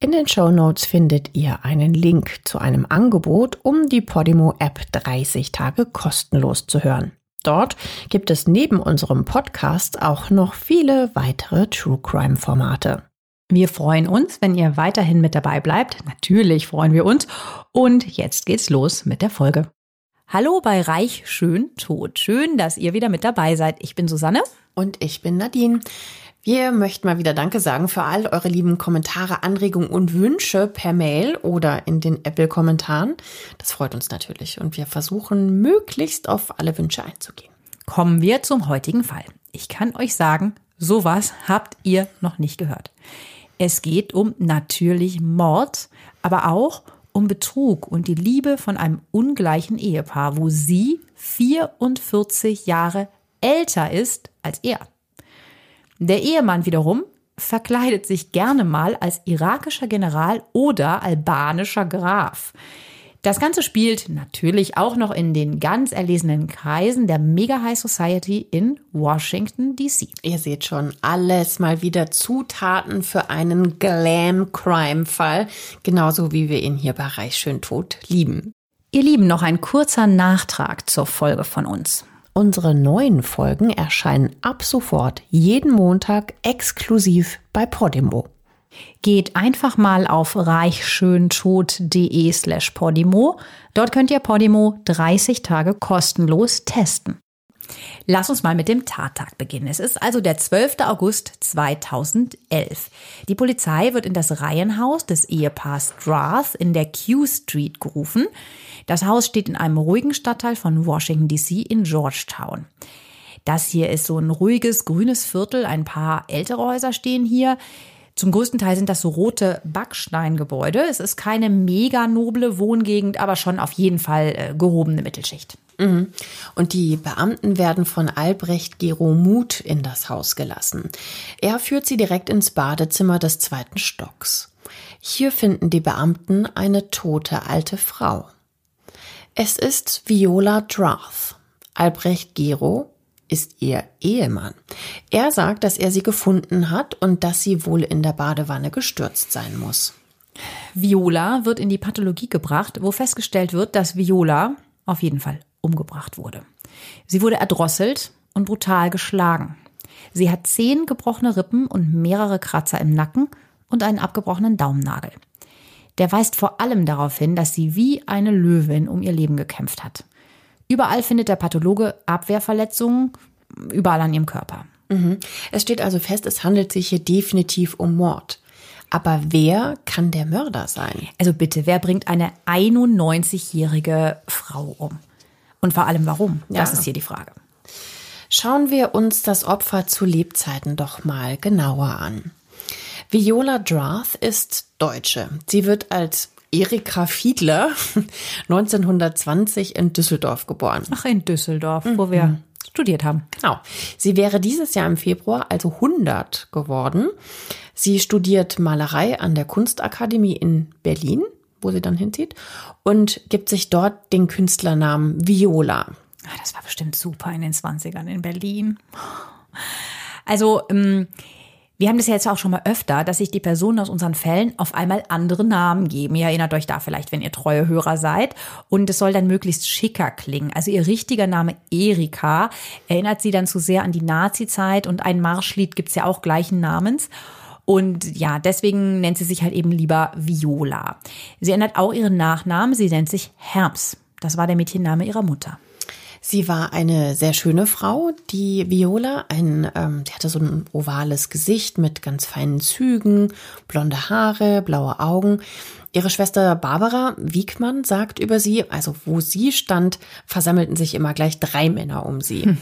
In den Show Notes findet ihr einen Link zu einem Angebot, um die Podimo App 30 Tage kostenlos zu hören. Dort gibt es neben unserem Podcast auch noch viele weitere True Crime Formate. Wir freuen uns, wenn ihr weiterhin mit dabei bleibt. Natürlich freuen wir uns. Und jetzt geht's los mit der Folge. Hallo bei Reich Schön Tot. Schön, dass ihr wieder mit dabei seid. Ich bin Susanne. Und ich bin Nadine. Wir möchten mal wieder Danke sagen für all eure lieben Kommentare, Anregungen und Wünsche per Mail oder in den Apple-Kommentaren. Das freut uns natürlich und wir versuchen möglichst auf alle Wünsche einzugehen. Kommen wir zum heutigen Fall. Ich kann euch sagen, sowas habt ihr noch nicht gehört. Es geht um natürlich Mord, aber auch um Betrug und die Liebe von einem ungleichen Ehepaar, wo sie 44 Jahre älter ist als er. Der Ehemann wiederum verkleidet sich gerne mal als irakischer General oder albanischer Graf. Das Ganze spielt natürlich auch noch in den ganz erlesenen Kreisen der Mega High Society in Washington, D.C. Ihr seht schon, alles mal wieder Zutaten für einen Glam-Crime-Fall, genauso wie wir ihn hier bei Reich Schön Tot lieben. Ihr Lieben, noch ein kurzer Nachtrag zur Folge von uns. Unsere neuen Folgen erscheinen ab sofort jeden Montag exklusiv bei Podimo. Geht einfach mal auf reichschöntod.de slash Podimo. Dort könnt ihr Podimo 30 Tage kostenlos testen. Lass uns mal mit dem Tattag beginnen. Es ist also der 12. August 2011. Die Polizei wird in das Reihenhaus des Ehepaars Strath in der Q Street gerufen. Das Haus steht in einem ruhigen Stadtteil von Washington DC in Georgetown. Das hier ist so ein ruhiges, grünes Viertel. Ein paar ältere Häuser stehen hier. Zum größten Teil sind das so rote Backsteingebäude. Es ist keine mega noble Wohngegend, aber schon auf jeden Fall äh, gehobene Mittelschicht. Mhm. Und die Beamten werden von Albrecht Geromuth in das Haus gelassen. Er führt sie direkt ins Badezimmer des zweiten Stocks. Hier finden die Beamten eine tote alte Frau. Es ist Viola Drath. Albrecht Gero ist ihr Ehemann. Er sagt, dass er sie gefunden hat und dass sie wohl in der Badewanne gestürzt sein muss. Viola wird in die Pathologie gebracht, wo festgestellt wird, dass Viola auf jeden Fall umgebracht wurde. Sie wurde erdrosselt und brutal geschlagen. Sie hat zehn gebrochene Rippen und mehrere Kratzer im Nacken und einen abgebrochenen Daumennagel. Der weist vor allem darauf hin, dass sie wie eine Löwin um ihr Leben gekämpft hat. Überall findet der Pathologe Abwehrverletzungen, überall an ihrem Körper. Mhm. Es steht also fest, es handelt sich hier definitiv um Mord. Aber wer kann der Mörder sein? Also bitte, wer bringt eine 91-jährige Frau um? Und vor allem warum? Das ja. ist hier die Frage. Schauen wir uns das Opfer zu Lebzeiten doch mal genauer an. Viola Drath ist Deutsche. Sie wird als Erika Fiedler 1920 in Düsseldorf geboren. Ach, in Düsseldorf, mhm. wo wir studiert haben. Genau. Sie wäre dieses Jahr im Februar also 100 geworden. Sie studiert Malerei an der Kunstakademie in Berlin, wo sie dann hinzieht, und gibt sich dort den Künstlernamen Viola. Ah, das war bestimmt super in den 20ern in Berlin. Also, ähm, wir haben das ja jetzt auch schon mal öfter, dass sich die Personen aus unseren Fällen auf einmal andere Namen geben. Ihr erinnert euch da vielleicht, wenn ihr treue Hörer seid. Und es soll dann möglichst schicker klingen. Also ihr richtiger Name Erika erinnert sie dann zu sehr an die Nazi-Zeit und ein Marschlied gibt's ja auch gleichen Namens. Und ja, deswegen nennt sie sich halt eben lieber Viola. Sie ändert auch ihren Nachnamen. Sie nennt sich Herbst. Das war der Mädchenname ihrer Mutter. Sie war eine sehr schöne Frau, die Viola. Ein, ähm, sie hatte so ein ovales Gesicht mit ganz feinen Zügen, blonde Haare, blaue Augen. Ihre Schwester Barbara Wiegmann sagt über sie, also wo sie stand, versammelten sich immer gleich drei Männer um sie. Hm.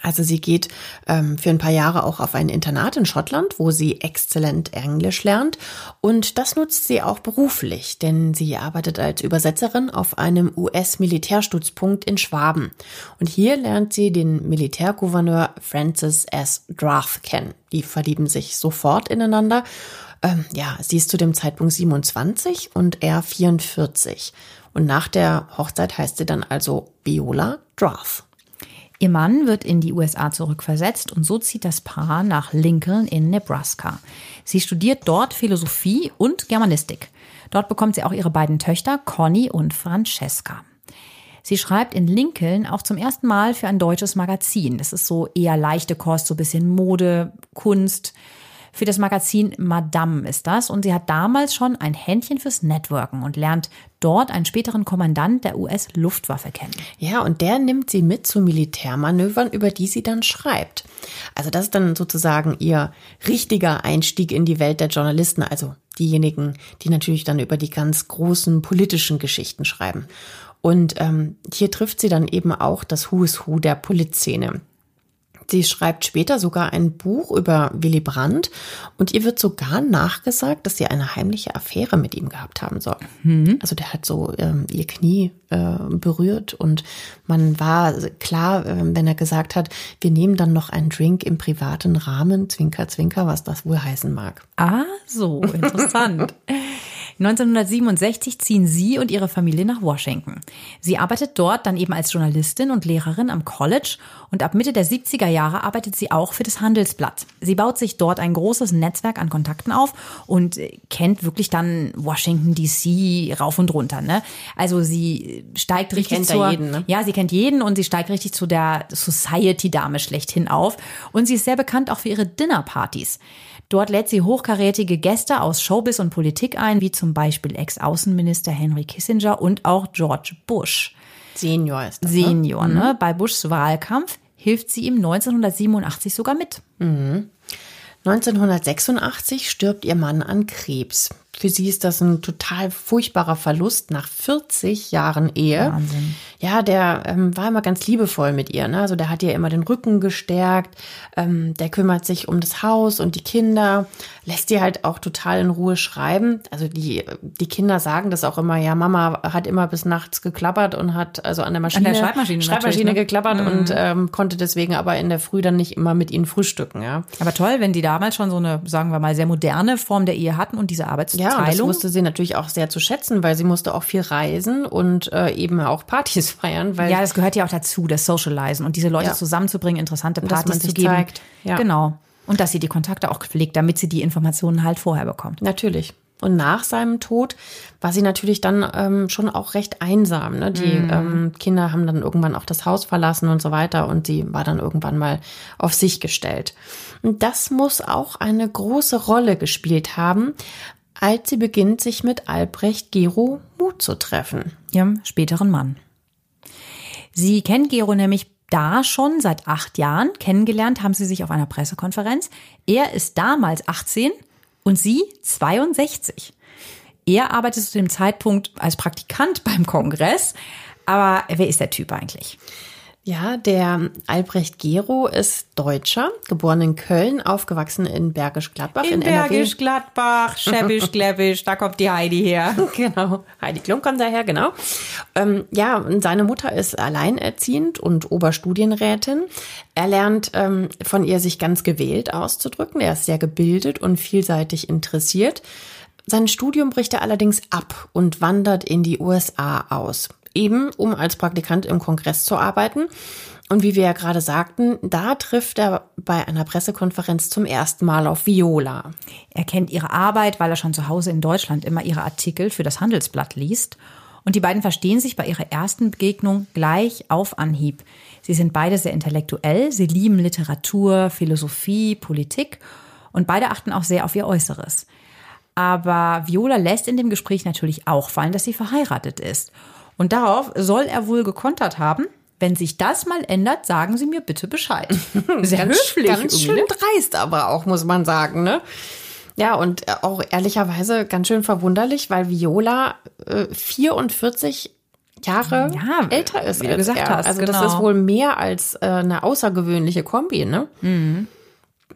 Also sie geht ähm, für ein paar Jahre auch auf ein Internat in Schottland, wo sie exzellent Englisch lernt. Und das nutzt sie auch beruflich, denn sie arbeitet als Übersetzerin auf einem US-Militärstützpunkt in Schwaben. Und hier lernt sie den Militärgouverneur Francis S. Drath kennen. Die verlieben sich sofort ineinander. Ähm, ja, sie ist zu dem Zeitpunkt 27 und er 44. Und nach der Hochzeit heißt sie dann also Viola Drath. Ihr Mann wird in die USA zurückversetzt und so zieht das Paar nach Lincoln in Nebraska. Sie studiert dort Philosophie und Germanistik. Dort bekommt sie auch ihre beiden Töchter Conny und Francesca. Sie schreibt in Lincoln auch zum ersten Mal für ein deutsches Magazin. Das ist so eher leichte Kost, so bisschen Mode, Kunst für das Magazin Madame ist das. Und sie hat damals schon ein Händchen fürs Networken und lernt dort einen späteren Kommandant der US-Luftwaffe kennen. Ja, und der nimmt sie mit zu Militärmanövern, über die sie dann schreibt. Also das ist dann sozusagen ihr richtiger Einstieg in die Welt der Journalisten, also diejenigen, die natürlich dann über die ganz großen politischen Geschichten schreiben. Und ähm, hier trifft sie dann eben auch das Who is Who der Polizszene. Sie schreibt später sogar ein Buch über Willy Brandt und ihr wird sogar nachgesagt, dass sie eine heimliche Affäre mit ihm gehabt haben soll. Mhm. Also der hat so ähm, ihr Knie äh, berührt und man war klar, äh, wenn er gesagt hat, wir nehmen dann noch einen Drink im privaten Rahmen, Zwinker, Zwinker, was das wohl heißen mag. Ah, so interessant. 1967 ziehen sie und ihre Familie nach Washington. Sie arbeitet dort dann eben als Journalistin und Lehrerin am College und ab Mitte der 70er Jahre arbeitet sie auch für das Handelsblatt. Sie baut sich dort ein großes Netzwerk an Kontakten auf und kennt wirklich dann Washington DC rauf und runter. Ne? Also sie steigt richtig kennt zur, jeden, ne? ja, sie kennt jeden und sie steigt richtig zu der Society-Dame schlechthin auf. Und sie ist sehr bekannt auch für ihre Dinnerpartys. Dort lädt sie hochkarätige Gäste aus Showbiz und Politik ein, wie zum Beispiel Ex-Außenminister Henry Kissinger und auch George Bush. Senior ist das. Ne? Senior, ne? ne? Bei Bushs Wahlkampf hilft sie ihm 1987 sogar mit. Mhm. 1986 stirbt ihr Mann an Krebs. Für sie ist das ein total furchtbarer Verlust nach 40 Jahren Ehe. Wahnsinn. Ja, der ähm, war immer ganz liebevoll mit ihr. Ne? Also der hat ihr immer den Rücken gestärkt. Ähm, der kümmert sich um das Haus und die Kinder, lässt ihr halt auch total in Ruhe schreiben. Also die, die Kinder sagen das auch immer, ja, Mama hat immer bis nachts geklappert und hat also an der Maschine, an der Schreibmaschine, Schreibmaschine ne? geklappert mhm. und ähm, konnte deswegen aber in der Früh dann nicht immer mit ihnen frühstücken. Ja. Aber toll, wenn die damals schon so eine, sagen wir mal, sehr moderne Form der Ehe hatten und diese Arbeitsteilung. Ja, das wusste sie natürlich auch sehr zu schätzen, weil sie musste auch viel reisen und äh, eben auch Partys feiern. Weil ja, das gehört ja auch dazu, das Socializen und diese Leute ja. zusammenzubringen, interessante Partys zu geben. Zeigt. Ja. Genau. Und dass sie die Kontakte auch pflegt, damit sie die Informationen halt vorher bekommt. Natürlich. Und nach seinem Tod war sie natürlich dann ähm, schon auch recht einsam. Ne? Die mm. ähm, Kinder haben dann irgendwann auch das Haus verlassen und so weiter und sie war dann irgendwann mal auf sich gestellt. Und das muss auch eine große Rolle gespielt haben, als sie beginnt, sich mit Albrecht Gero Muth zu treffen. Ihrem späteren Mann. Sie kennt Gero nämlich da schon seit acht Jahren. Kennengelernt haben sie sich auf einer Pressekonferenz. Er ist damals 18 und sie 62. Er arbeitet zu dem Zeitpunkt als Praktikant beim Kongress. Aber wer ist der Typ eigentlich? Ja, der Albrecht Gero ist Deutscher, geboren in Köln, aufgewachsen in Bergisch Gladbach. In, in Bergisch Gladbach, Schäbisch Gläbisch, da kommt die Heidi her. Genau, Heidi Klum kommt daher, genau. Ähm, ja, seine Mutter ist alleinerziehend und Oberstudienrätin. Er lernt ähm, von ihr, sich ganz gewählt auszudrücken. Er ist sehr gebildet und vielseitig interessiert. Sein Studium bricht er allerdings ab und wandert in die USA aus eben um als Praktikant im Kongress zu arbeiten. Und wie wir ja gerade sagten, da trifft er bei einer Pressekonferenz zum ersten Mal auf Viola. Er kennt ihre Arbeit, weil er schon zu Hause in Deutschland immer ihre Artikel für das Handelsblatt liest. Und die beiden verstehen sich bei ihrer ersten Begegnung gleich auf Anhieb. Sie sind beide sehr intellektuell, sie lieben Literatur, Philosophie, Politik und beide achten auch sehr auf ihr Äußeres. Aber Viola lässt in dem Gespräch natürlich auch fallen, dass sie verheiratet ist. Und darauf soll er wohl gekontert haben. Wenn sich das mal ändert, sagen Sie mir bitte Bescheid. Sehr ganz, höflich. Ganz schön ne? dreist aber auch, muss man sagen, ne? Ja, und auch ehrlicherweise ganz schön verwunderlich, weil Viola äh, 44 Jahre Ja, älter ist wie du als gesagt er. hast, Also genau. das ist wohl mehr als äh, eine außergewöhnliche Kombi, ne?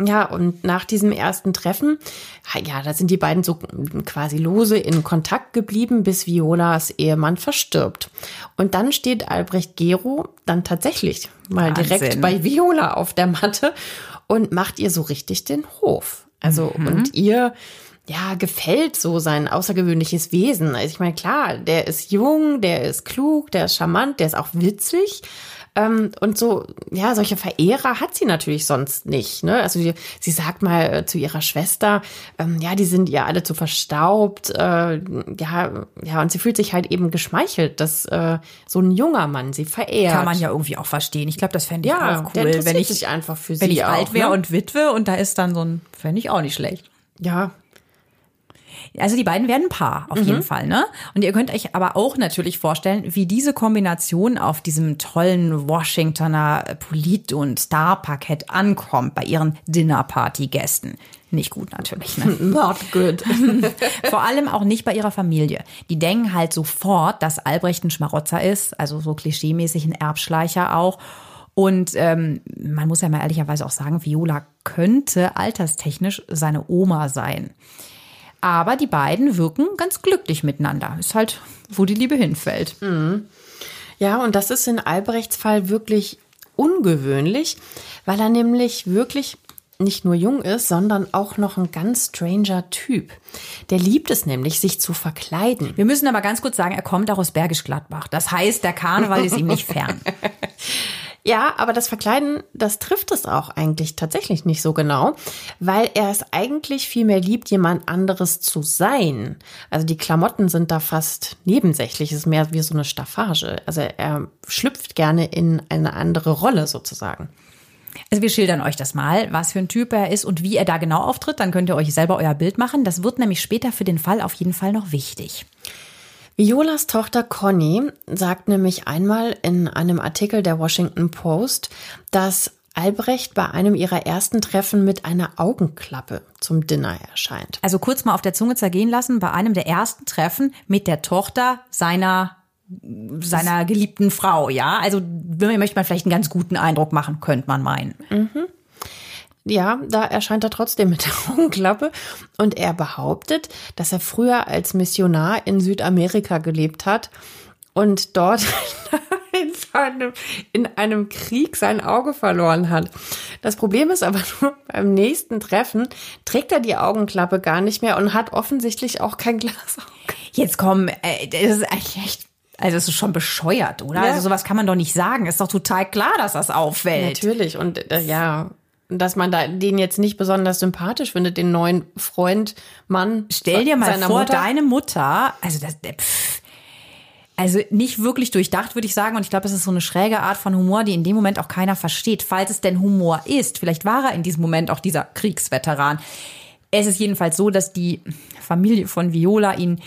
Ja, und nach diesem ersten Treffen, ja, da sind die beiden so quasi lose in Kontakt geblieben, bis Violas Ehemann verstirbt. Und dann steht Albrecht Gero dann tatsächlich mal Wahnsinn. direkt bei Viola auf der Matte und macht ihr so richtig den Hof. Also, Mhm. und ihr, ja, gefällt so sein außergewöhnliches Wesen. Also ich meine, klar, der ist jung, der ist klug, der ist charmant, der ist auch witzig. Ähm, und so, ja, solche Verehrer hat sie natürlich sonst nicht. Ne? Also sie, sie sagt mal äh, zu ihrer Schwester, ähm, ja, die sind ihr alle zu verstaubt. Äh, ja, ja, und sie fühlt sich halt eben geschmeichelt, dass äh, so ein junger Mann sie verehrt. Kann man ja irgendwie auch verstehen. Ich glaube, das fände ich ja, auch cool, wenn ich, sich einfach für wenn ich alt wäre ne? und Witwe und da ist dann so ein, fände ich auch nicht schlecht. ja, Also die beiden werden ein Paar, auf jeden Fall, ne? Und ihr könnt euch aber auch natürlich vorstellen, wie diese Kombination auf diesem tollen Washingtoner Polit- und Star-Parkett ankommt bei ihren Dinnerparty-Gästen. Nicht gut natürlich, ne? not good. Vor allem auch nicht bei ihrer Familie. Die denken halt sofort, dass Albrecht ein Schmarotzer ist, also so klischeemäßig ein Erbschleicher auch. Und ähm, man muss ja mal ehrlicherweise auch sagen, Viola könnte alterstechnisch seine Oma sein. Aber die beiden wirken ganz glücklich miteinander. Ist halt, wo die Liebe hinfällt. Ja, und das ist in Albrechts Fall wirklich ungewöhnlich, weil er nämlich wirklich nicht nur jung ist, sondern auch noch ein ganz stranger Typ. Der liebt es nämlich, sich zu verkleiden. Wir müssen aber ganz kurz sagen, er kommt auch aus Bergisch Gladbach. Das heißt, der Karneval ist ihm nicht fern. Ja, aber das Verkleiden, das trifft es auch eigentlich tatsächlich nicht so genau, weil er es eigentlich viel mehr liebt, jemand anderes zu sein. Also die Klamotten sind da fast nebensächlich, es ist mehr wie so eine Staffage. Also er schlüpft gerne in eine andere Rolle sozusagen. Also wir schildern euch das mal, was für ein Typ er ist und wie er da genau auftritt. Dann könnt ihr euch selber euer Bild machen. Das wird nämlich später für den Fall auf jeden Fall noch wichtig. Violas Tochter Conny sagt nämlich einmal in einem Artikel der Washington Post, dass Albrecht bei einem ihrer ersten Treffen mit einer Augenklappe zum Dinner erscheint. Also kurz mal auf der Zunge zergehen lassen, bei einem der ersten Treffen mit der Tochter seiner seiner geliebten Frau, ja? Also möchte man vielleicht einen ganz guten Eindruck machen, könnte man meinen. Ja, da erscheint er trotzdem mit der Augenklappe und er behauptet, dass er früher als Missionar in Südamerika gelebt hat und dort in einem, in einem Krieg sein Auge verloren hat. Das Problem ist aber nur, beim nächsten Treffen trägt er die Augenklappe gar nicht mehr und hat offensichtlich auch kein Glasauge. Jetzt komm, äh, das ist eigentlich echt, also das ist schon bescheuert, oder? Ja. Also sowas kann man doch nicht sagen. Ist doch total klar, dass das auffällt. Natürlich und äh, ja, dass man da den jetzt nicht besonders sympathisch findet, den neuen Freund, Mann. Stell dir mal vor, Mutter. deine Mutter, also das, pff, also nicht wirklich durchdacht, würde ich sagen. Und ich glaube, es ist so eine schräge Art von Humor, die in dem Moment auch keiner versteht. Falls es denn Humor ist, vielleicht war er in diesem Moment auch dieser Kriegsveteran. Es ist jedenfalls so, dass die Familie von Viola ihn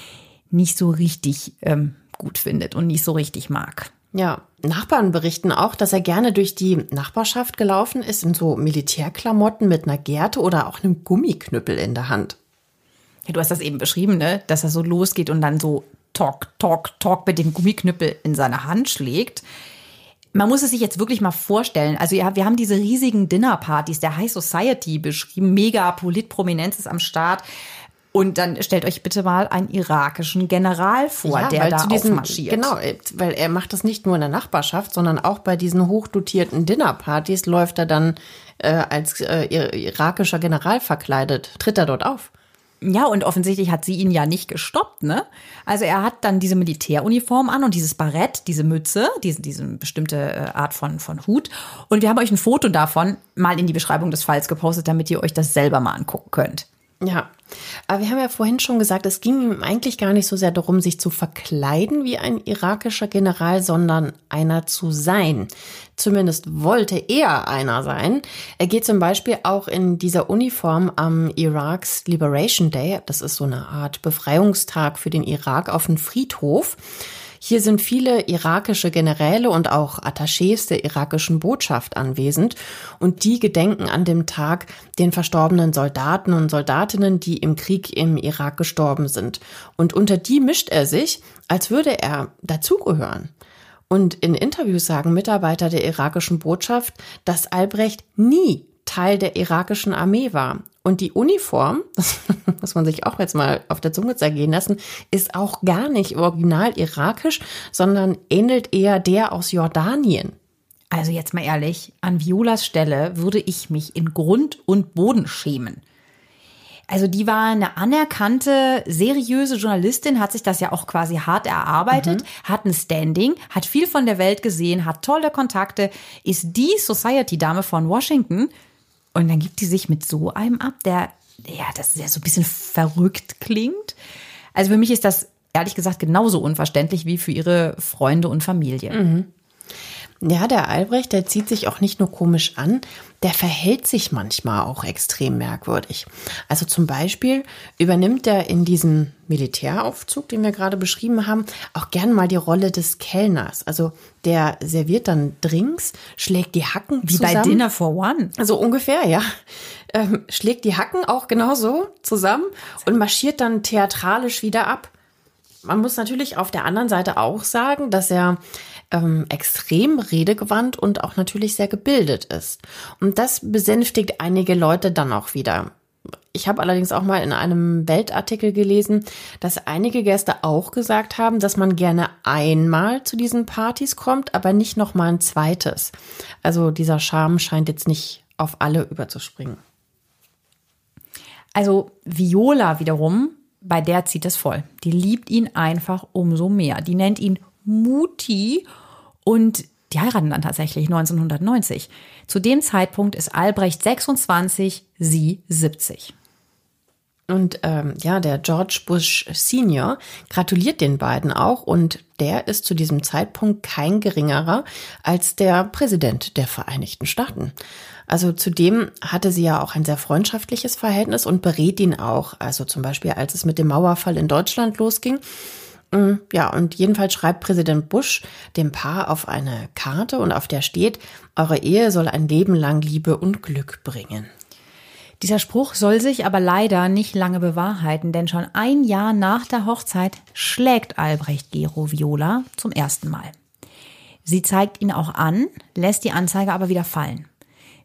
nicht so richtig ähm, gut findet und nicht so richtig mag. Ja, Nachbarn berichten auch, dass er gerne durch die Nachbarschaft gelaufen ist in so Militärklamotten mit einer Gerte oder auch einem Gummiknüppel in der Hand. Ja, du hast das eben beschrieben, ne? dass er so losgeht und dann so Talk, Talk, Talk mit dem Gummiknüppel in seine Hand schlägt. Man muss es sich jetzt wirklich mal vorstellen. Also ja, wir haben diese riesigen Dinnerpartys der High Society beschrieben. Mega Politprominenz ist am Start. Und dann stellt euch bitte mal einen irakischen General vor, der weil da zu diesen, aufmarschiert. Genau, äh, weil er macht das nicht nur in der Nachbarschaft, sondern auch bei diesen hochdotierten Dinnerpartys läuft er dann äh, als äh, irakischer General verkleidet, tritt er dort auf. Ja, und offensichtlich hat sie ihn ja nicht gestoppt, ne? Also er hat dann diese Militäruniform an und dieses Barett, diese Mütze, diese, diese bestimmte äh, Art von, von Hut. Und wir haben euch ein Foto davon mal in die Beschreibung des Falls gepostet, damit ihr euch das selber mal angucken könnt. Ja, aber wir haben ja vorhin schon gesagt, es ging ihm eigentlich gar nicht so sehr darum, sich zu verkleiden wie ein irakischer General, sondern einer zu sein. Zumindest wollte er einer sein. Er geht zum Beispiel auch in dieser Uniform am Iraks Liberation Day, das ist so eine Art Befreiungstag für den Irak, auf den Friedhof. Hier sind viele irakische Generäle und auch Attachés der irakischen Botschaft anwesend und die gedenken an dem Tag den verstorbenen Soldaten und Soldatinnen, die im Krieg im Irak gestorben sind. Und unter die mischt er sich, als würde er dazugehören. Und in Interviews sagen Mitarbeiter der irakischen Botschaft, dass Albrecht nie Teil der irakischen Armee war. Und die Uniform, das muss man sich auch jetzt mal auf der Zunge zergehen lassen, ist auch gar nicht original irakisch, sondern ähnelt eher der aus Jordanien. Also jetzt mal ehrlich, an Violas Stelle würde ich mich in Grund und Boden schämen. Also die war eine anerkannte, seriöse Journalistin, hat sich das ja auch quasi hart erarbeitet, mhm. hat ein Standing, hat viel von der Welt gesehen, hat tolle Kontakte, ist die Society-Dame von Washington. Und dann gibt die sich mit so einem ab, der, ja, das ja so ein bisschen verrückt klingt. Also für mich ist das ehrlich gesagt genauso unverständlich wie für ihre Freunde und Familie. Mhm. Ja, der Albrecht, der zieht sich auch nicht nur komisch an, der verhält sich manchmal auch extrem merkwürdig. Also zum Beispiel übernimmt er in diesem Militäraufzug, den wir gerade beschrieben haben, auch gern mal die Rolle des Kellners. Also der serviert dann Drinks, schlägt die Hacken Wie zusammen. bei Dinner for One. Also ungefähr, ja. Ähm, schlägt die Hacken auch genauso zusammen und marschiert dann theatralisch wieder ab. Man muss natürlich auf der anderen Seite auch sagen, dass er ähm, extrem redegewandt und auch natürlich sehr gebildet ist. Und das besänftigt einige Leute dann auch wieder. Ich habe allerdings auch mal in einem Weltartikel gelesen, dass einige Gäste auch gesagt haben, dass man gerne einmal zu diesen Partys kommt, aber nicht noch mal ein zweites. Also dieser Charme scheint jetzt nicht auf alle überzuspringen. Also Viola wiederum, bei der zieht es voll. Die liebt ihn einfach umso mehr. Die nennt ihn Muti und die heiraten dann tatsächlich 1990. Zu dem Zeitpunkt ist Albrecht 26, sie 70. Und ähm, ja, der George Bush Senior gratuliert den beiden auch und der ist zu diesem Zeitpunkt kein geringerer als der Präsident der Vereinigten Staaten. Also zudem hatte sie ja auch ein sehr freundschaftliches Verhältnis und berät ihn auch. Also zum Beispiel, als es mit dem Mauerfall in Deutschland losging, Mm, ja, und jedenfalls schreibt Präsident Bush dem Paar auf eine Karte und auf der steht, eure Ehe soll ein Leben lang Liebe und Glück bringen. Dieser Spruch soll sich aber leider nicht lange bewahrheiten, denn schon ein Jahr nach der Hochzeit schlägt Albrecht Gero Viola zum ersten Mal. Sie zeigt ihn auch an, lässt die Anzeige aber wieder fallen.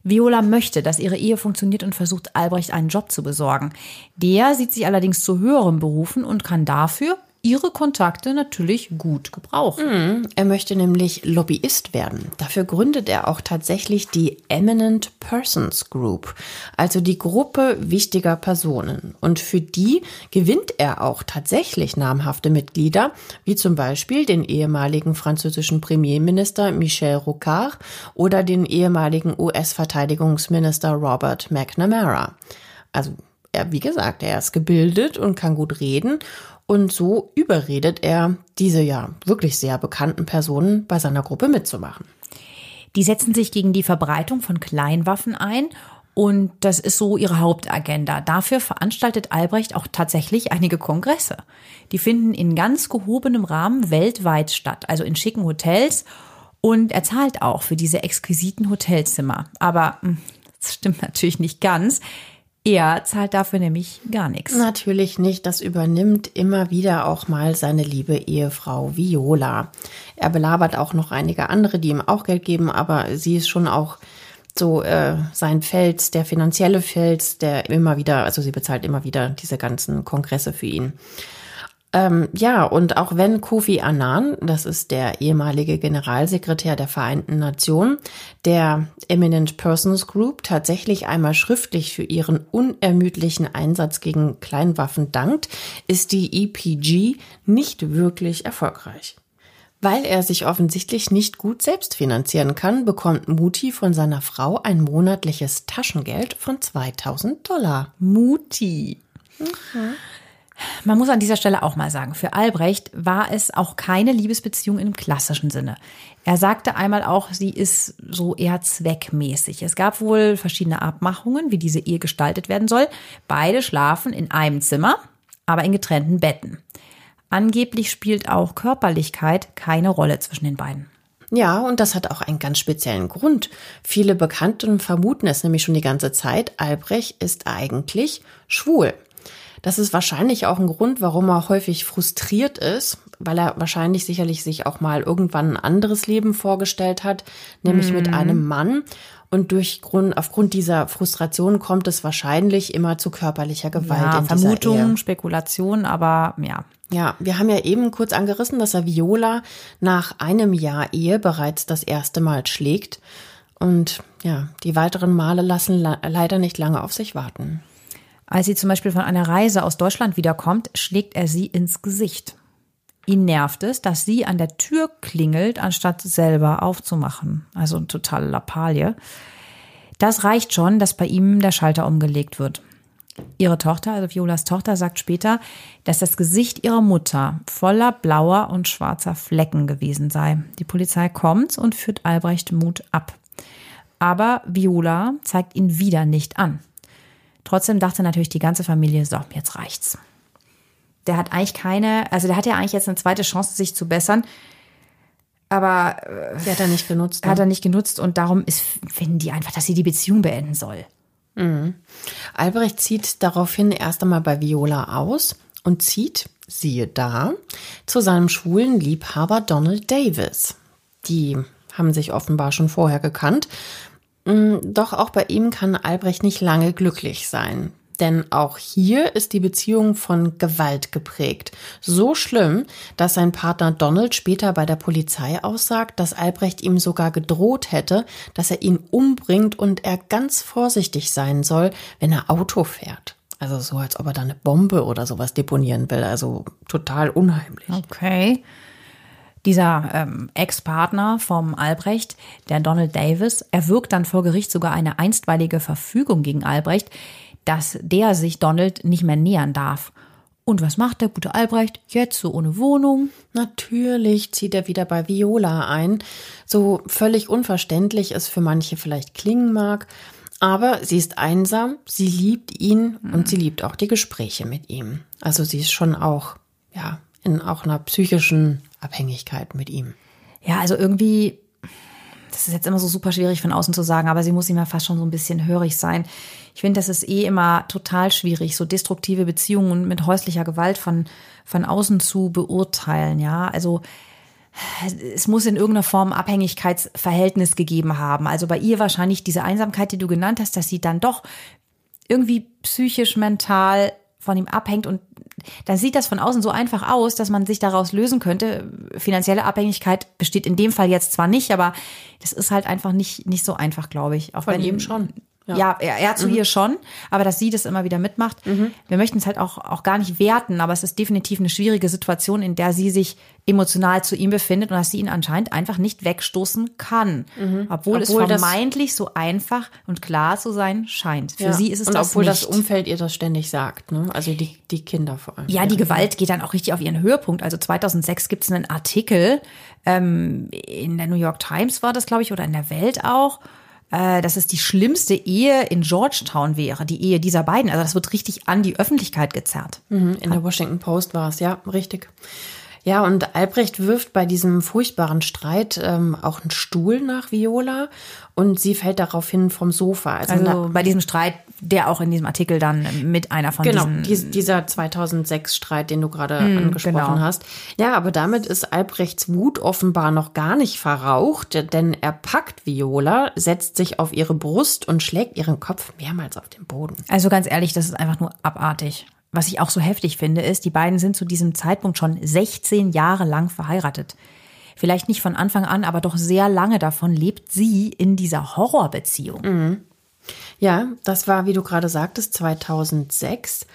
Viola möchte, dass ihre Ehe funktioniert und versucht Albrecht einen Job zu besorgen. Der sieht sich allerdings zu höherem berufen und kann dafür ihre Kontakte natürlich gut gebrauchen. Mm, er möchte nämlich Lobbyist werden. Dafür gründet er auch tatsächlich die Eminent Persons Group, also die Gruppe wichtiger Personen. Und für die gewinnt er auch tatsächlich namhafte Mitglieder, wie zum Beispiel den ehemaligen französischen Premierminister Michel Rocard oder den ehemaligen US-Verteidigungsminister Robert McNamara. Also er, wie gesagt, er ist gebildet und kann gut reden und so überredet er diese ja wirklich sehr bekannten Personen bei seiner Gruppe mitzumachen. Die setzen sich gegen die Verbreitung von Kleinwaffen ein und das ist so ihre Hauptagenda. Dafür veranstaltet Albrecht auch tatsächlich einige Kongresse. Die finden in ganz gehobenem Rahmen weltweit statt, also in schicken Hotels. Und er zahlt auch für diese exquisiten Hotelzimmer. Aber hm, das stimmt natürlich nicht ganz. Er zahlt dafür nämlich gar nichts. Natürlich nicht. Das übernimmt immer wieder auch mal seine liebe Ehefrau Viola. Er belabert auch noch einige andere, die ihm auch Geld geben, aber sie ist schon auch so äh, sein Fels, der finanzielle Fels, der immer wieder, also sie bezahlt immer wieder diese ganzen Kongresse für ihn. Ähm, ja, und auch wenn Kofi Annan, das ist der ehemalige Generalsekretär der Vereinten Nationen, der Eminent Persons Group tatsächlich einmal schriftlich für ihren unermüdlichen Einsatz gegen Kleinwaffen dankt, ist die EPG nicht wirklich erfolgreich. Weil er sich offensichtlich nicht gut selbst finanzieren kann, bekommt Muti von seiner Frau ein monatliches Taschengeld von 2000 Dollar. Muti. Mhm. Man muss an dieser Stelle auch mal sagen, für Albrecht war es auch keine Liebesbeziehung im klassischen Sinne. Er sagte einmal auch, sie ist so eher zweckmäßig. Es gab wohl verschiedene Abmachungen, wie diese Ehe gestaltet werden soll. Beide schlafen in einem Zimmer, aber in getrennten Betten. Angeblich spielt auch Körperlichkeit keine Rolle zwischen den beiden. Ja, und das hat auch einen ganz speziellen Grund. Viele Bekannten vermuten es nämlich schon die ganze Zeit, Albrecht ist eigentlich schwul. Das ist wahrscheinlich auch ein Grund, warum er häufig frustriert ist, weil er wahrscheinlich sicherlich sich auch mal irgendwann ein anderes Leben vorgestellt hat, nämlich mm. mit mhm. einem Mann. Und durch Grund, aufgrund dieser Frustration kommt es wahrscheinlich immer zu körperlicher Gewalt ja, in Vermutung. Spekulation, aber ja. Ja, wir haben ja eben kurz angerissen, dass er Viola nach einem Jahr Ehe bereits das erste Mal schlägt. Und ja, die weiteren Male lassen leider nicht lange auf sich warten. Als sie zum Beispiel von einer Reise aus Deutschland wiederkommt, schlägt er sie ins Gesicht. Ihn nervt es, dass sie an der Tür klingelt, anstatt selber aufzumachen. Also eine totale Lappalie. Das reicht schon, dass bei ihm der Schalter umgelegt wird. Ihre Tochter, also Violas Tochter, sagt später, dass das Gesicht ihrer Mutter voller blauer und schwarzer Flecken gewesen sei. Die Polizei kommt und führt Albrecht Mut ab. Aber Viola zeigt ihn wieder nicht an. Trotzdem dachte natürlich die ganze Familie, so, jetzt reicht's. Der hat eigentlich keine, also der hat ja eigentlich jetzt eine zweite Chance, sich zu bessern. Aber äh, der hat er nicht genutzt. Ne? Hat er nicht genutzt und darum ist, finden die einfach, dass sie die Beziehung beenden soll. Mhm. Albrecht zieht daraufhin erst einmal bei Viola aus und zieht, siehe da, zu seinem schwulen Liebhaber Donald Davis. Die haben sich offenbar schon vorher gekannt doch auch bei ihm kann Albrecht nicht lange glücklich sein. Denn auch hier ist die Beziehung von Gewalt geprägt. So schlimm, dass sein Partner Donald später bei der Polizei aussagt, dass Albrecht ihm sogar gedroht hätte, dass er ihn umbringt und er ganz vorsichtig sein soll, wenn er Auto fährt. Also so, als ob er da eine Bombe oder sowas deponieren will. Also total unheimlich. Okay. Dieser ähm, Ex-Partner vom Albrecht, der Donald Davis, erwirkt dann vor Gericht sogar eine einstweilige Verfügung gegen Albrecht, dass der sich Donald nicht mehr nähern darf. Und was macht der gute Albrecht jetzt so ohne Wohnung? Natürlich zieht er wieder bei Viola ein. So völlig unverständlich es für manche vielleicht klingen mag. Aber sie ist einsam, sie liebt ihn und sie liebt auch die Gespräche mit ihm. Also sie ist schon auch, ja, in auch einer psychischen Abhängigkeit mit ihm. Ja, also irgendwie, das ist jetzt immer so super schwierig von außen zu sagen, aber sie muss ihm ja fast schon so ein bisschen hörig sein. Ich finde, das ist eh immer total schwierig, so destruktive Beziehungen mit häuslicher Gewalt von, von außen zu beurteilen, ja. Also, es muss in irgendeiner Form Abhängigkeitsverhältnis gegeben haben. Also bei ihr wahrscheinlich diese Einsamkeit, die du genannt hast, dass sie dann doch irgendwie psychisch, mental von ihm abhängt und dann sieht das von außen so einfach aus, dass man sich daraus lösen könnte. Finanzielle Abhängigkeit besteht in dem Fall jetzt zwar nicht, aber das ist halt einfach nicht, nicht so einfach, glaube ich. Auch von ihm schon. Ja, ja er, er zu mhm. ihr schon, aber dass sie das immer wieder mitmacht. Mhm. Wir möchten es halt auch, auch gar nicht werten, aber es ist definitiv eine schwierige Situation, in der sie sich emotional zu ihm befindet und dass sie ihn anscheinend einfach nicht wegstoßen kann. Mhm. Obwohl, obwohl, es vermeintlich so einfach und klar zu sein scheint. Für ja. sie ist es und das obwohl nicht. das Umfeld ihr das ständig sagt, ne? Also die, die Kinder vor allem. Ja, die Gewalt geht dann auch richtig auf ihren Höhepunkt. Also 2006 gibt es einen Artikel ähm, in der New York Times war das, glaube ich, oder in der Welt auch äh, dass es die schlimmste Ehe in Georgetown wäre, die Ehe dieser beiden. Also das wird richtig an die Öffentlichkeit gezerrt. Mhm, in der Washington Post war es, ja, richtig. Ja, und Albrecht wirft bei diesem furchtbaren Streit ähm, auch einen Stuhl nach Viola und sie fällt daraufhin vom Sofa. Also, also bei diesem Streit, der auch in diesem Artikel dann mit einer von genau, diesen... Genau, dieser 2006-Streit, den du gerade mm, angesprochen genau. hast. Ja, aber damit ist Albrechts Wut offenbar noch gar nicht verraucht, denn er packt Viola, setzt sich auf ihre Brust und schlägt ihren Kopf mehrmals auf den Boden. Also ganz ehrlich, das ist einfach nur abartig was ich auch so heftig finde, ist, die beiden sind zu diesem Zeitpunkt schon 16 Jahre lang verheiratet. Vielleicht nicht von Anfang an, aber doch sehr lange davon lebt sie in dieser Horrorbeziehung. Mhm. Ja, das war, wie du gerade sagtest, 2006.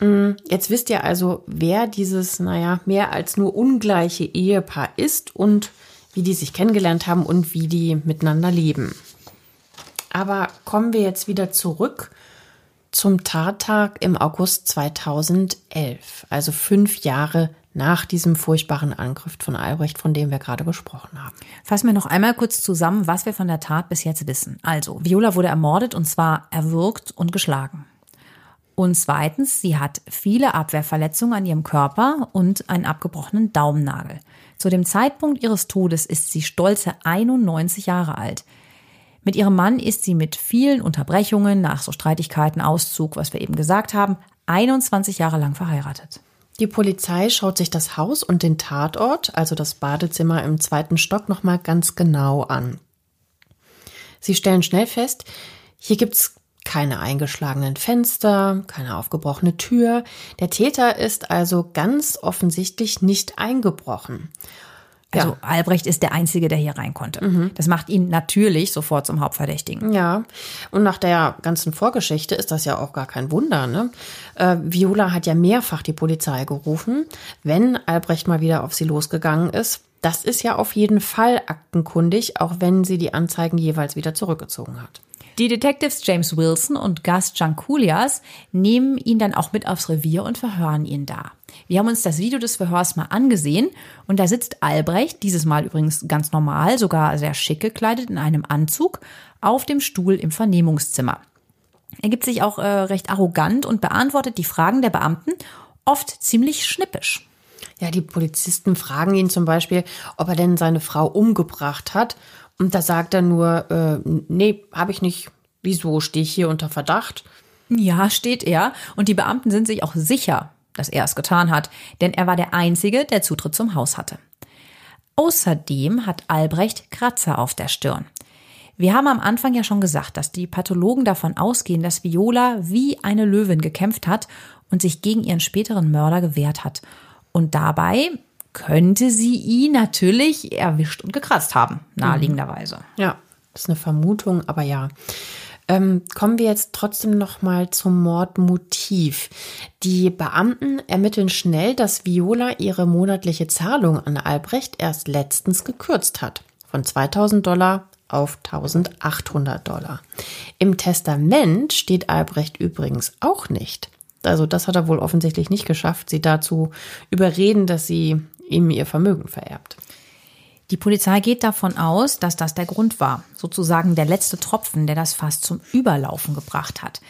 Mhm. Jetzt wisst ihr also, wer dieses, naja, mehr als nur ungleiche Ehepaar ist und wie die sich kennengelernt haben und wie die miteinander leben. Aber kommen wir jetzt wieder zurück zum Tattag im August 2011, also fünf Jahre nach diesem furchtbaren Angriff von Albrecht, von dem wir gerade gesprochen haben. Fassen wir noch einmal kurz zusammen, was wir von der Tat bis jetzt wissen. Also, Viola wurde ermordet und zwar erwürgt und geschlagen. Und zweitens, sie hat viele Abwehrverletzungen an ihrem Körper und einen abgebrochenen Daumennagel. Zu dem Zeitpunkt ihres Todes ist sie stolze 91 Jahre alt. Mit ihrem Mann ist sie mit vielen Unterbrechungen nach so Streitigkeiten, Auszug, was wir eben gesagt haben, 21 Jahre lang verheiratet. Die Polizei schaut sich das Haus und den Tatort, also das Badezimmer im zweiten Stock, nochmal ganz genau an. Sie stellen schnell fest, hier gibt's keine eingeschlagenen Fenster, keine aufgebrochene Tür. Der Täter ist also ganz offensichtlich nicht eingebrochen. Also ja. Albrecht ist der Einzige, der hier rein konnte. Mhm. Das macht ihn natürlich sofort zum Hauptverdächtigen. Ja, und nach der ganzen Vorgeschichte ist das ja auch gar kein Wunder. Ne? Äh, Viola hat ja mehrfach die Polizei gerufen, wenn Albrecht mal wieder auf sie losgegangen ist. Das ist ja auf jeden Fall aktenkundig, auch wenn sie die Anzeigen jeweils wieder zurückgezogen hat. Die Detectives James Wilson und Gus Jankulias nehmen ihn dann auch mit aufs Revier und verhören ihn da. Wir haben uns das Video des Verhörs mal angesehen und da sitzt Albrecht, dieses Mal übrigens ganz normal, sogar sehr schick gekleidet in einem Anzug, auf dem Stuhl im Vernehmungszimmer. Er gibt sich auch äh, recht arrogant und beantwortet die Fragen der Beamten, oft ziemlich schnippisch. Ja, die Polizisten fragen ihn zum Beispiel, ob er denn seine Frau umgebracht hat. Und da sagt er nur, äh, nee, habe ich nicht. Wieso stehe ich hier unter Verdacht? Ja, steht er. Und die Beamten sind sich auch sicher, dass er es getan hat, denn er war der Einzige, der Zutritt zum Haus hatte. Außerdem hat Albrecht Kratzer auf der Stirn. Wir haben am Anfang ja schon gesagt, dass die Pathologen davon ausgehen, dass Viola wie eine Löwin gekämpft hat und sich gegen ihren späteren Mörder gewehrt hat. Und dabei könnte sie ihn natürlich erwischt und gekratzt haben, naheliegenderweise. Ja, das ist eine Vermutung, aber ja. Ähm, kommen wir jetzt trotzdem noch mal zum Mordmotiv. Die Beamten ermitteln schnell, dass Viola ihre monatliche Zahlung an Albrecht erst letztens gekürzt hat. Von 2000 Dollar auf 1800 Dollar. Im Testament steht Albrecht übrigens auch nicht. Also das hat er wohl offensichtlich nicht geschafft, sie dazu überreden, dass sie ihm ihr Vermögen vererbt. Die Polizei geht davon aus, dass das der Grund war, sozusagen der letzte Tropfen, der das Fass zum Überlaufen gebracht hat.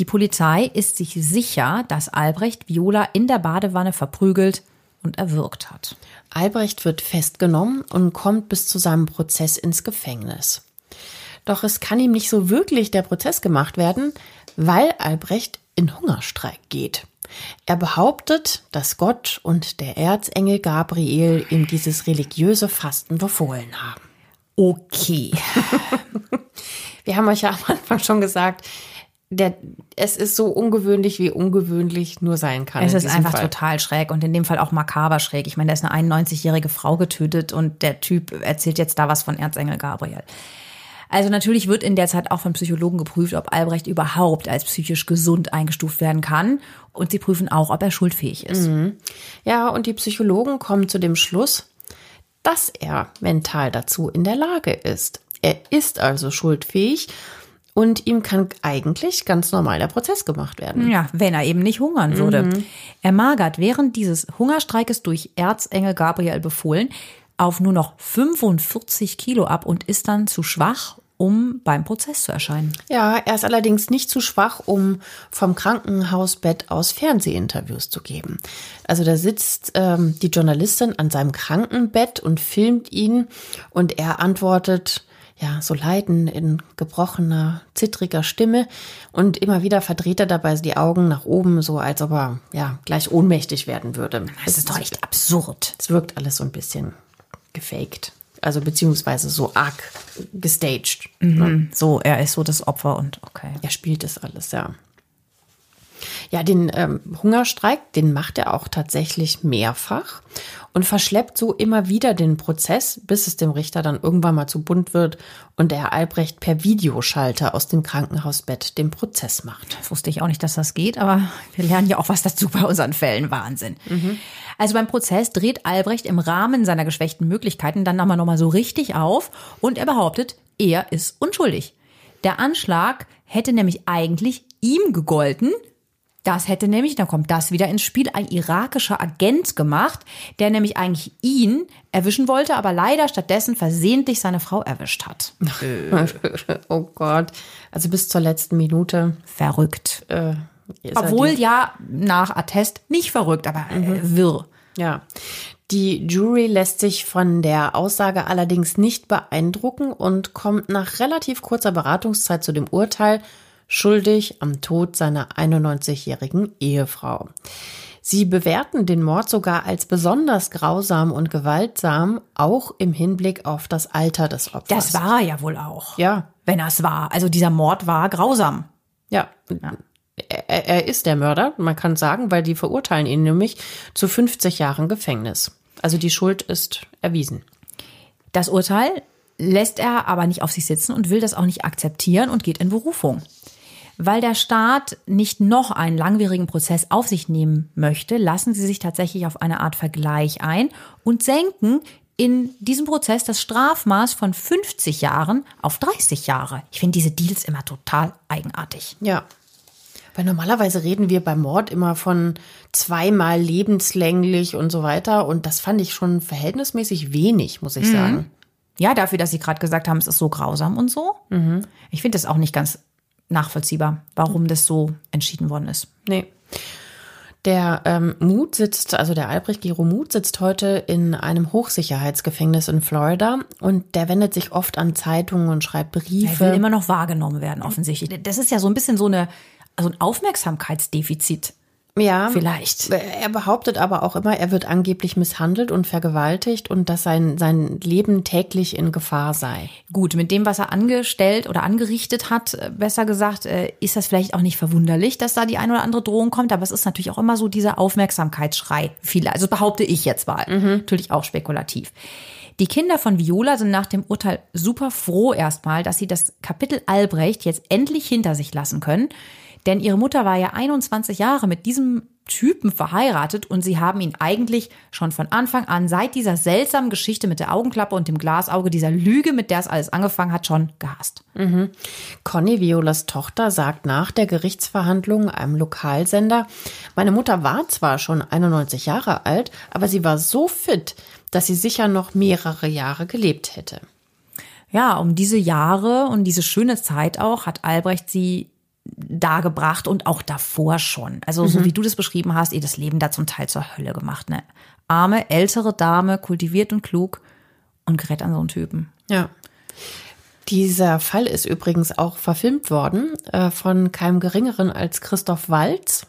Die Polizei ist sich sicher, dass Albrecht Viola in der Badewanne verprügelt und erwürgt hat. Albrecht wird festgenommen und kommt bis zu seinem Prozess ins Gefängnis. Doch es kann ihm nicht so wirklich der Prozess gemacht werden, weil Albrecht in Hungerstreik geht. Er behauptet, dass Gott und der Erzengel Gabriel ihm dieses religiöse Fasten befohlen haben. Okay. Wir haben euch ja am Anfang schon gesagt, der, es ist so ungewöhnlich, wie ungewöhnlich nur sein kann. Es ist einfach Fall. total schräg und in dem Fall auch makaber schräg. Ich meine, da ist eine 91-jährige Frau getötet und der Typ erzählt jetzt da was von Erzengel Gabriel. Also natürlich wird in der Zeit auch von Psychologen geprüft, ob Albrecht überhaupt als psychisch gesund eingestuft werden kann. Und sie prüfen auch, ob er schuldfähig ist. Mhm. Ja, und die Psychologen kommen zu dem Schluss, dass er mental dazu in der Lage ist. Er ist also schuldfähig und ihm kann eigentlich ganz normal der Prozess gemacht werden. Ja, wenn er eben nicht hungern würde. Mhm. Er magert während dieses Hungerstreikes durch Erzengel Gabriel befohlen auf nur noch 45 Kilo ab und ist dann zu schwach, um beim Prozess zu erscheinen. Ja, er ist allerdings nicht zu schwach, um vom Krankenhausbett aus Fernsehinterviews zu geben. Also da sitzt ähm, die Journalistin an seinem Krankenbett und filmt ihn und er antwortet, ja, so leiden in gebrochener, zittriger Stimme und immer wieder verdreht er dabei die Augen nach oben, so als ob er, ja, gleich ohnmächtig werden würde. Das ist doch echt absurd. Es wirkt alles so ein bisschen gefaked also beziehungsweise so arg gestaged. Mhm. Ne? So, er ist so das Opfer und okay. Er spielt das alles, ja. Ja, den ähm, Hungerstreik, den macht er auch tatsächlich mehrfach und verschleppt so immer wieder den Prozess, bis es dem Richter dann irgendwann mal zu bunt wird und der Albrecht per Videoschalter aus dem Krankenhausbett den Prozess macht. Das wusste ich auch nicht, dass das geht, aber wir lernen ja auch was dazu bei unseren Fällen. Wahnsinn. Mhm. Also beim Prozess dreht Albrecht im Rahmen seiner geschwächten Möglichkeiten dann nochmal nochmal so richtig auf und er behauptet, er ist unschuldig. Der Anschlag hätte nämlich eigentlich ihm gegolten, das hätte nämlich, dann kommt das wieder ins Spiel, ein irakischer Agent gemacht, der nämlich eigentlich ihn erwischen wollte, aber leider stattdessen versehentlich seine Frau erwischt hat. oh Gott. Also bis zur letzten Minute. Verrückt. Äh, Obwohl ja nach Attest nicht verrückt, aber äh, wirr. Ja. Die Jury lässt sich von der Aussage allerdings nicht beeindrucken und kommt nach relativ kurzer Beratungszeit zu dem Urteil, schuldig am Tod seiner 91-jährigen Ehefrau. Sie bewerten den Mord sogar als besonders grausam und gewaltsam, auch im Hinblick auf das Alter des Opfers. Das war er ja wohl auch. Ja. Wenn er es war. Also dieser Mord war grausam. Ja. Er, er ist der Mörder, man kann sagen, weil die verurteilen ihn nämlich zu 50 Jahren Gefängnis. Also die Schuld ist erwiesen. Das Urteil lässt er aber nicht auf sich sitzen und will das auch nicht akzeptieren und geht in Berufung. Weil der Staat nicht noch einen langwierigen Prozess auf sich nehmen möchte, lassen sie sich tatsächlich auf eine Art Vergleich ein und senken in diesem Prozess das Strafmaß von 50 Jahren auf 30 Jahre. Ich finde diese Deals immer total eigenartig. Ja. Weil normalerweise reden wir beim Mord immer von zweimal lebenslänglich und so weiter. Und das fand ich schon verhältnismäßig wenig, muss ich sagen. Ja, dafür, dass Sie gerade gesagt haben, es ist so grausam und so. Ich finde das auch nicht ganz nachvollziehbar, warum das so entschieden worden ist. Nee. Der ähm, Mut sitzt, also der Albrecht Gero Mut sitzt heute in einem Hochsicherheitsgefängnis in Florida und der wendet sich oft an Zeitungen und schreibt Er Briefe. will immer noch wahrgenommen werden, offensichtlich. Das ist ja so ein bisschen so eine, also ein Aufmerksamkeitsdefizit. Ja, Vielleicht. Er behauptet aber auch immer, er wird angeblich misshandelt und vergewaltigt und dass sein, sein Leben täglich in Gefahr sei. Gut, mit dem, was er angestellt oder angerichtet hat, äh, besser gesagt, äh, ist das vielleicht auch nicht verwunderlich, dass da die ein oder andere Drohung kommt, aber es ist natürlich auch immer so dieser Aufmerksamkeitsschrei. Viele, also behaupte ich jetzt mal. Natürlich auch spekulativ. Die Kinder von Viola sind nach dem Urteil super froh erstmal, dass sie das Kapitel Albrecht jetzt endlich hinter sich lassen können. Denn ihre Mutter war ja 21 Jahre mit diesem Typen verheiratet und sie haben ihn eigentlich schon von Anfang an, seit dieser seltsamen Geschichte mit der Augenklappe und dem Glasauge, dieser Lüge, mit der es alles angefangen hat, schon gehasst. Conny Violas Tochter sagt nach der Gerichtsverhandlung einem Lokalsender, meine Mutter war zwar schon 91 Jahre alt, aber sie war so fit, dass sie sicher noch mehrere Jahre gelebt hätte. Ja, um diese Jahre und diese schöne Zeit auch hat Albrecht sie dargebracht und auch davor schon. Also so wie du das beschrieben hast, ihr das Leben da zum Teil zur Hölle gemacht. Ne? Arme, ältere Dame, kultiviert und klug und gerät an so einen Typen. Ja. Dieser Fall ist übrigens auch verfilmt worden äh, von keinem Geringeren als Christoph Waltz.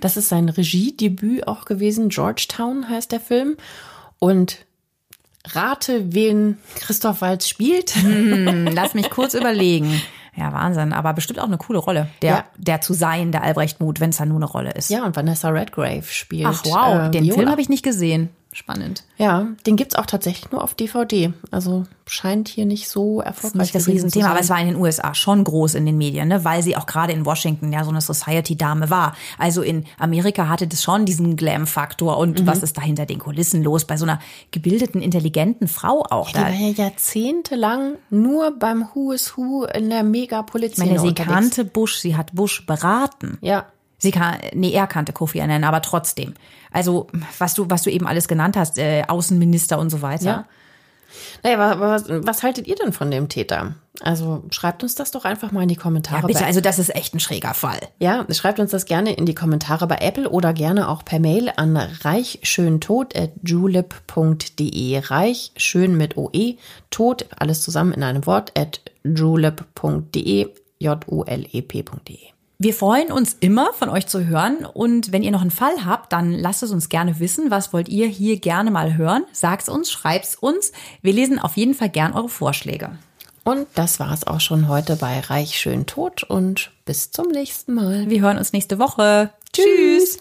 Das ist sein Regiedebüt auch gewesen. Georgetown heißt der Film. Und rate, wen Christoph Waltz spielt. Hm, Lass mich kurz überlegen. Ja, Wahnsinn. Aber bestimmt auch eine coole Rolle, der, Ja. der zu sein, der Albrecht Mut, wenn es dann nur eine Rolle ist. Ja, und Vanessa Redgrave spielt. Ach wow, äh, den Viola. Film habe ich nicht gesehen. Spannend. Ja, den gibt's auch tatsächlich nur auf DVD. Also scheint hier nicht so erfolgreich Nicht das gewesen zu Riesenthema, aber es war in den USA schon groß in den Medien, ne? weil sie auch gerade in Washington ja so eine Society-Dame war. Also in Amerika hatte das schon diesen Glam-Faktor und Mhm. was ist da hinter den Kulissen los bei so einer gebildeten, intelligenten Frau auch. Die Da, war ja jahrzehntelang nur beim Who is Who in der ich Megapolizei meine, sie kannte Bush, sie hat Bush beraten. Ja, Sie kann, nee, er kannte Kofi Annan, aber trotzdem. Also, was du, was du eben alles genannt hast, äh, Außenminister und so weiter. Ja. Naja, aber was, was haltet ihr denn von dem Täter? Also schreibt uns das doch einfach mal in die Kommentare. Ja, bitte, also das ist echt ein schräger Fall. ja, schreibt uns das gerne in die Kommentare bei Apple oder gerne auch per Mail an reichschöntod.julep.de. Reich, schön mit OE, tot, alles zusammen in einem Wort, at julep.de, j-u-l-e-p.de. Wir freuen uns immer, von euch zu hören. Und wenn ihr noch einen Fall habt, dann lasst es uns gerne wissen. Was wollt ihr hier gerne mal hören? Sagt's uns, schreibt's uns. Wir lesen auf jeden Fall gern eure Vorschläge. Und das war es auch schon heute bei Reich, schön, tot und bis zum nächsten Mal. Wir hören uns nächste Woche. Tschüss.